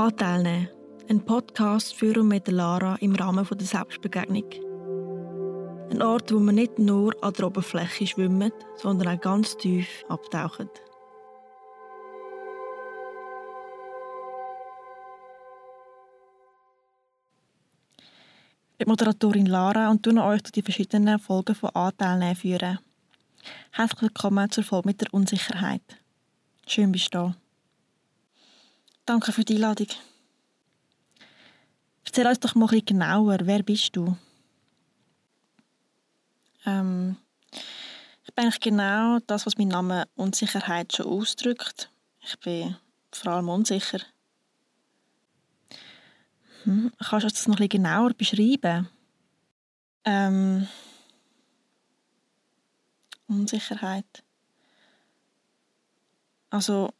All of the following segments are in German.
Anteil nehmen. Ein Podcast für und mit Lara im Rahmen der Selbstbegegnung. Ein Ort, wo man nicht nur an der Oberfläche schwimmt, sondern auch ganz tief abtaucht. Ich bin Moderatorin Lara und tue euch durch die verschiedenen Folgen von Anteilnehmen führen. Herzlich willkommen zur Folge mit der Unsicherheit. Schön bist du da. Danke für die Einladung. Erzähl uns doch mal ein bisschen genauer, wer bist du? Ähm, ich bin eigentlich genau das, was mein Name Unsicherheit schon ausdrückt. Ich bin vor allem unsicher. Hm, kannst du das noch ein genauer beschreiben? Ähm, Unsicherheit. Also,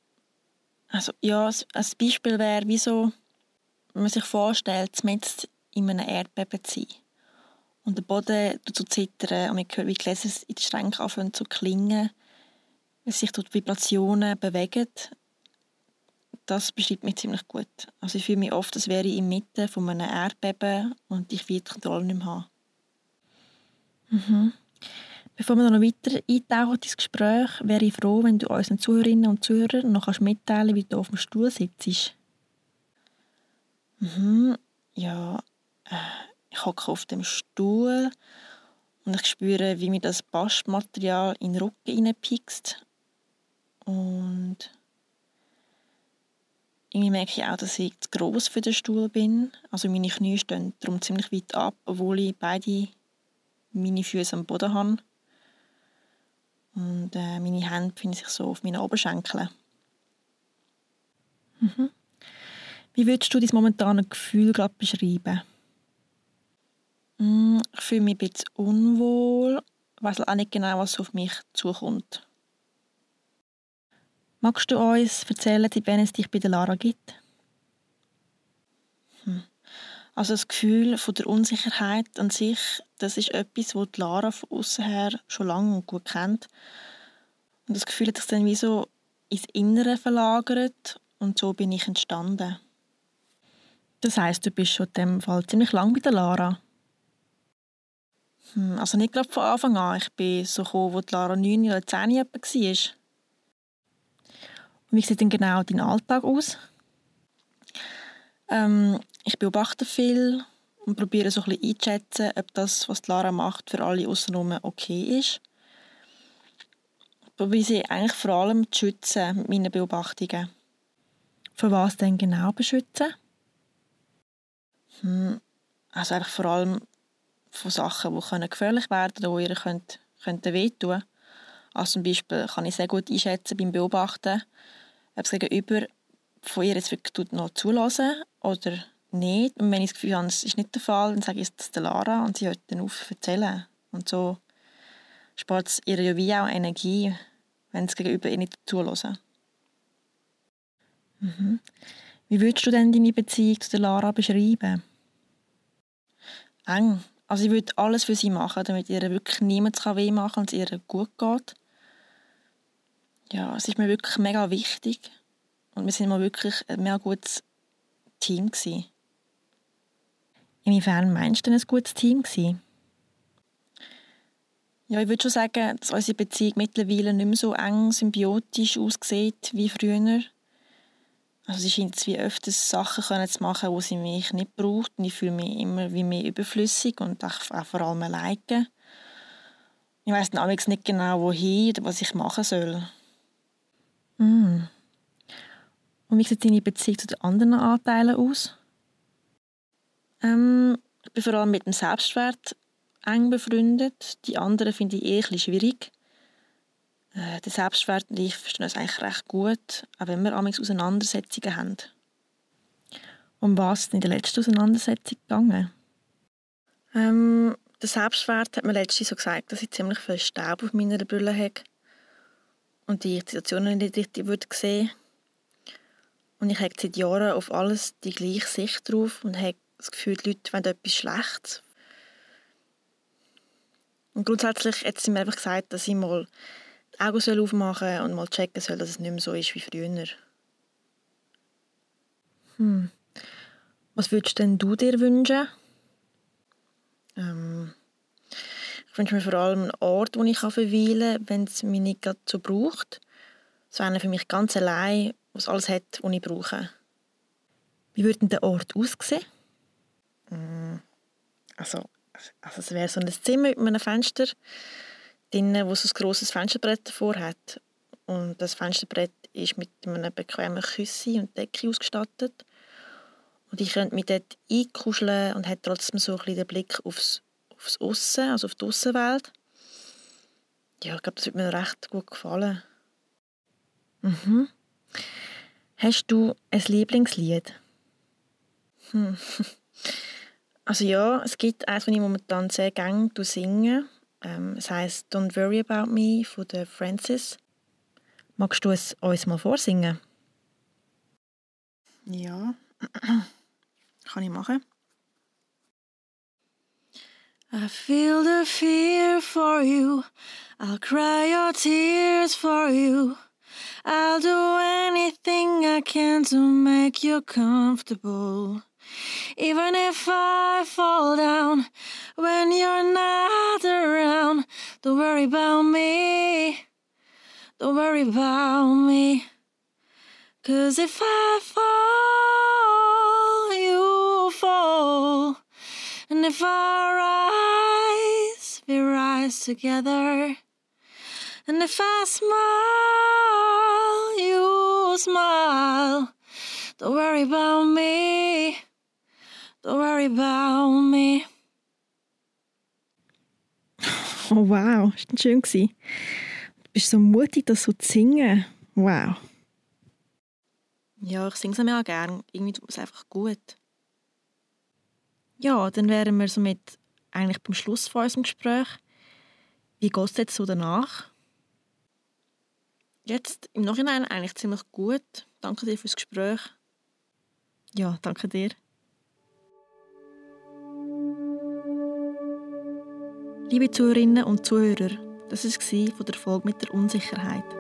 also ja, ein Beispiel wäre, wieso man sich vorstellt, jetzt in einem Erdbeben zu sein. Und der Boden zu zittern und man hört, wie die Gläser in den Schränken anfangen zu klingen, wie sich dort Vibrationen bewegen. Das beschreibt mich ziemlich gut. Also ich fühle mich oft, als wäre ich inmitten von einem Erdbeben und ich will die Kontrolle nicht mehr haben. Mhm. Bevor wir noch weiter eintauchen ins Gespräch, wäre ich froh, wenn du unseren Zuhörerinnen und Zuhörern noch mitteilen kannst, wie du auf dem Stuhl sitzt. Mhm. Ja, äh, ich hocke auf dem Stuhl und ich spüre, wie mir das Bastmaterial in den Rücken hineinpickst. Und irgendwie merke ich auch, dass ich zu gross für den Stuhl bin. Also meine Knie stehen darum ziemlich weit ab, obwohl ich beide meine Füße am Boden habe. Und äh, meine Hände befinden sich so auf meinen Oberschenkeln. Mhm. Wie würdest du dein momentane Gefühl gerade beschreiben? Mm, ich fühle mich ein bisschen unwohl, weiß auch nicht genau, was auf mich zukommt. Magst du uns erzählen, seit wann es dich bei der Lara gibt? Also das Gefühl von der Unsicherheit an sich, das ist etwas, das Lara von außen her schon lange und gut kennt. Und das Gefühl hat sich dann wie so ins Innere verlagert und so bin ich entstanden. Das heißt, du bist schon in dem Fall ziemlich lang bei der Lara. Hm, also nicht gerade von Anfang an. Ich bin so gekommen, als die Lara 9 oder 10 war. Und wie sieht denn genau dein Alltag aus? Ähm, ich beobachte viel und probiere so ein bisschen einzuschätzen, ob das, was Lara macht, für alle außenrum okay ist. Ich probiere sie eigentlich vor allem zu schützen mit meinen Beobachtungen. Für was denn genau beschützen? Hm, also einfach vor allem von Sachen, die gefährlich werden können, die ihr könnt, könnten wehtun Also zum Beispiel kann ich sehr gut einschätzen beim Beobachten, ob es gegenüber von ihr jetzt wirklich noch zulassen oder nicht. Und wenn ich das Gefühl habe, es ist nicht der Fall, dann sage ich es der Lara und sie hört dann auf zu erzählen. Und so spart es ihr ja wie auch Energie, wenn es gegenüber ihr nicht zulassen. Mhm. Wie würdest du denn deine Beziehung zu der Lara beschreiben? Eng. Also ich würde alles für sie machen, damit ihr wirklich niemand weh machen kann und es ihr gut geht. Ja, es ist mir wirklich mega wichtig. Und wir sind mal wirklich ein mega gutes Team gewesen. Inwiefern meinst du denn ein gutes Team gewesen? Ja, ich würde schon sagen, dass unsere Beziehung mittlerweile nicht mehr so eng symbiotisch aussieht wie früher. Also sie scheint wie öfters Sachen können zu machen, die sie mich nicht braucht. Und ich fühle mich immer wie mehr überflüssig und auch, vor allem alleine. Ich weiß dann nicht genau, wohin oder was ich machen soll. Mm. Und wie sieht deine Beziehung zu den anderen Anteilen aus? Ähm, ich bin vor allem mit dem Selbstwert eng befreundet. Die anderen finde ich eher ein schwierig. Äh, der Selbstwert und ich verstehen uns eigentlich recht gut, auch wenn wir amigs Auseinandersetzungen haben. Um was ist in der letzten Auseinandersetzung gegangen? Ähm, der Selbstwert hat mir letztens so gesagt, dass ich ziemlich viel Staub auf meiner Brille habe und die Situationen nicht richtig würde sehen Und ich habe seit Jahren auf alles die gleiche Sicht drauf und habe das Gefühl, die Leute wollen etwas Schlechtes. Und grundsätzlich hat sie mir einfach gesagt, dass ich mal die Augen aufmachen soll und mal checken soll, dass es nicht mehr so ist wie früher. Hm. Was würdest denn du dir wünschen? Ähm, ich wünsche mir vor allem einen Ort, wo ich verweilen kann, wenn es mich nicht so braucht. So einer für mich ganz allein, was alles hat, was ich brauche. Wie würde denn der Ort aussehen? Hm. Also, also es wäre so ein Zimmer mit einem Fenster drinnen, wo so ein grosses Fensterbrett davor hat. Und das Fensterbrett ist mit einem bequemen Küsse und Decke ausgestattet. Und ich könnte mich dort einkuscheln und hätte trotzdem so ein bisschen den Blick aufs, aufs Aussen, also auf die Aussenwelt. Ja, ich glaube, das würde mir recht gut gefallen. Mhm. Hast du ein Lieblingslied? Hm. Also ja, es gibt eins, das ich momentan sehr gerne singe. Ähm, es heißt Don't Worry About Me von der Francis. Magst du es uns mal vorsingen? Ja, kann ich machen. I feel the fear for you. I'll cry your tears for you. I'll do anything I can to make you comfortable. Even if I fall down when you're not around, don't worry about me. Don't worry about me. Cause if I fall, you fall. And if I rise, we rise together. And if I smile, you smile. Don't worry about me. Don't worry about me. Oh wow, ist das schön Du bist so mutig, das so zu singen. Wow. Ja, ich singe es mir auch gerne. Irgendwie tut es einfach gut. Ja, dann wären wir somit eigentlich beim Schluss von unserem Gespräch. Wie geht es jetzt so danach? Jetzt im Nachhinein eigentlich ziemlich gut. Danke dir fürs Gespräch. Ja, danke dir. Liebe Zuhörerinnen und Zuhörer, das war von der Folge mit der Unsicherheit.